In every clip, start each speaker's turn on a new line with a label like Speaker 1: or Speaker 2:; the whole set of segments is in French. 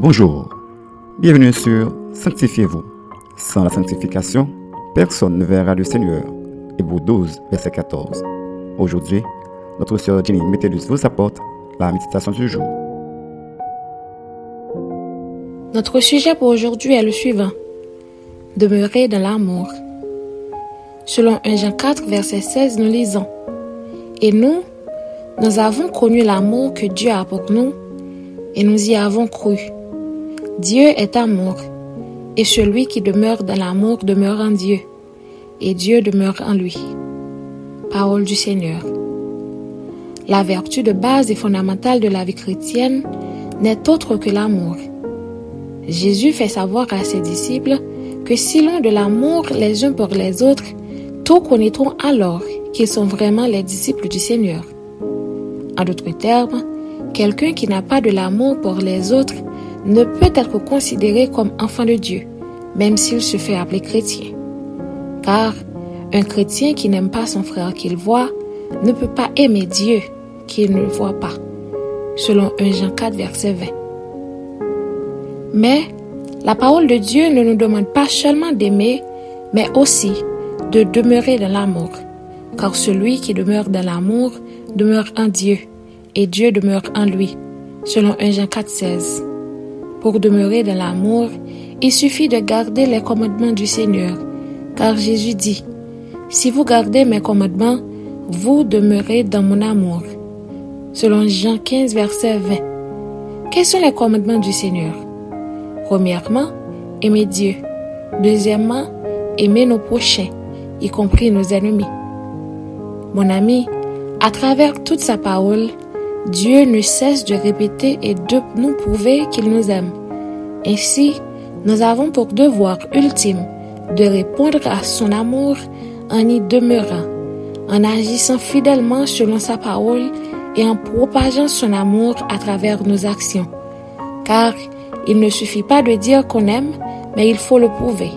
Speaker 1: Bonjour, bienvenue sur Sanctifiez-vous. Sans la sanctification, personne ne verra le Seigneur. Hébreu 12, verset 14. Aujourd'hui, notre sœur Jenny Métellus vous apporte la méditation du jour.
Speaker 2: Notre sujet pour aujourd'hui est le suivant. Demeurer dans l'amour. Selon 1 Jean 4, verset 16, nous lisons. Et nous, nous avons connu l'amour que Dieu a pour nous et nous y avons cru. Dieu est amour, et celui qui demeure dans l'amour demeure en Dieu, et Dieu demeure en lui. Parole du Seigneur. La vertu de base et fondamentale de la vie chrétienne n'est autre que l'amour. Jésus fait savoir à ses disciples que si l'on de l'amour les uns pour les autres, tous connaîtront alors qu'ils sont vraiment les disciples du Seigneur. En d'autres termes, quelqu'un qui n'a pas de l'amour pour les autres ne peut être considéré comme enfant de Dieu, même s'il se fait appeler chrétien. Car un chrétien qui n'aime pas son frère qu'il voit ne peut pas aimer Dieu qu'il ne voit pas, selon 1 Jean 4, verset 20. Mais la parole de Dieu ne nous demande pas seulement d'aimer, mais aussi de demeurer dans l'amour, car celui qui demeure dans l'amour demeure en Dieu, et Dieu demeure en lui, selon 1 Jean 4, 16. Pour demeurer dans l'amour, il suffit de garder les commandements du Seigneur, car Jésus dit, Si vous gardez mes commandements, vous demeurez dans mon amour. Selon Jean 15, verset 20. Quels sont les commandements du Seigneur? Premièrement, aimer Dieu. Deuxièmement, aimer nos prochains, y compris nos ennemis. Mon ami, à travers toute sa parole, Dieu ne cesse de répéter et de nous prouver qu'il nous aime. Ainsi, nous avons pour devoir ultime de répondre à son amour en y demeurant, en agissant fidèlement selon sa parole et en propageant son amour à travers nos actions. Car il ne suffit pas de dire qu'on aime, mais il faut le prouver.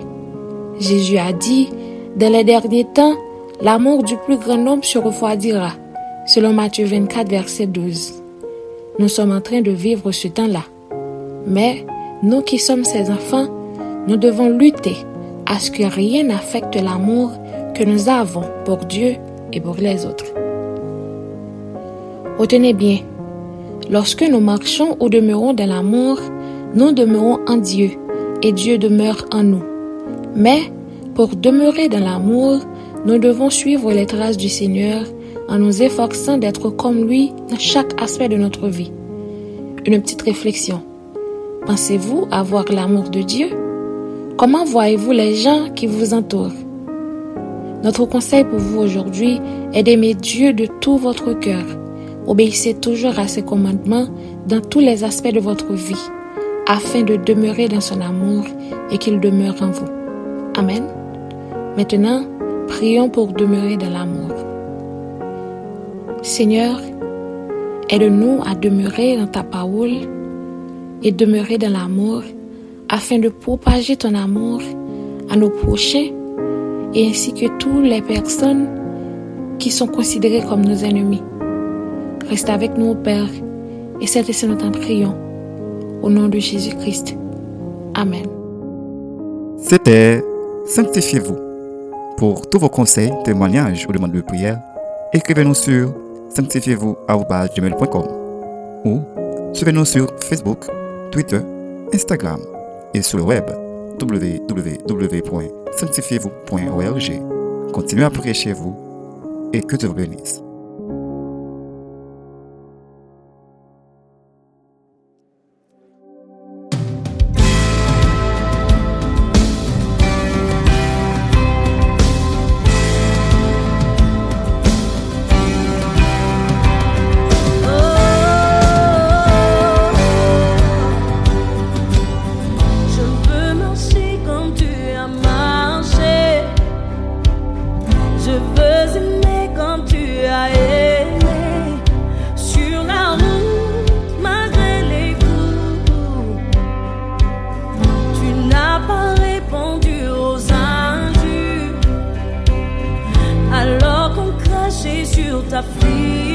Speaker 2: Jésus a dit, dans les derniers temps, l'amour du plus grand nombre se refroidira selon Matthieu 24, verset 12. Nous sommes en train de vivre ce temps-là. Mais nous qui sommes ses enfants, nous devons lutter à ce que rien n'affecte l'amour que nous avons pour Dieu et pour les autres. Retenez bien, lorsque nous marchons ou demeurons dans l'amour, nous demeurons en Dieu et Dieu demeure en nous. Mais pour demeurer dans l'amour, nous devons suivre les traces du Seigneur en nous efforçant d'être comme lui dans chaque aspect de notre vie. Une petite réflexion. Pensez-vous avoir l'amour de Dieu? Comment voyez-vous les gens qui vous entourent? Notre conseil pour vous aujourd'hui est d'aimer Dieu de tout votre cœur. Obéissez toujours à ses commandements dans tous les aspects de votre vie, afin de demeurer dans son amour et qu'il demeure en vous. Amen. Maintenant, prions pour demeurer dans l'amour. Seigneur, aide-nous à demeurer dans ta parole et demeurer dans l'amour afin de propager ton amour à nos prochains et ainsi que toutes les personnes qui sont considérées comme nos ennemis. Reste avec nous, Père, et c'est ainsi nous t'en prions. Au nom de Jésus-Christ. Amen.
Speaker 1: C'était Sanctifiez-vous. Pour tous vos conseils, témoignages ou demandes de prière, écrivez-nous sur sanctifiez-vous ou suivez-nous sur Facebook, Twitter, Instagram et sur le web www.sanctifiez-vous.org. Continuez à prier chez vous et que Dieu vous bénisse. Tá frio, tá.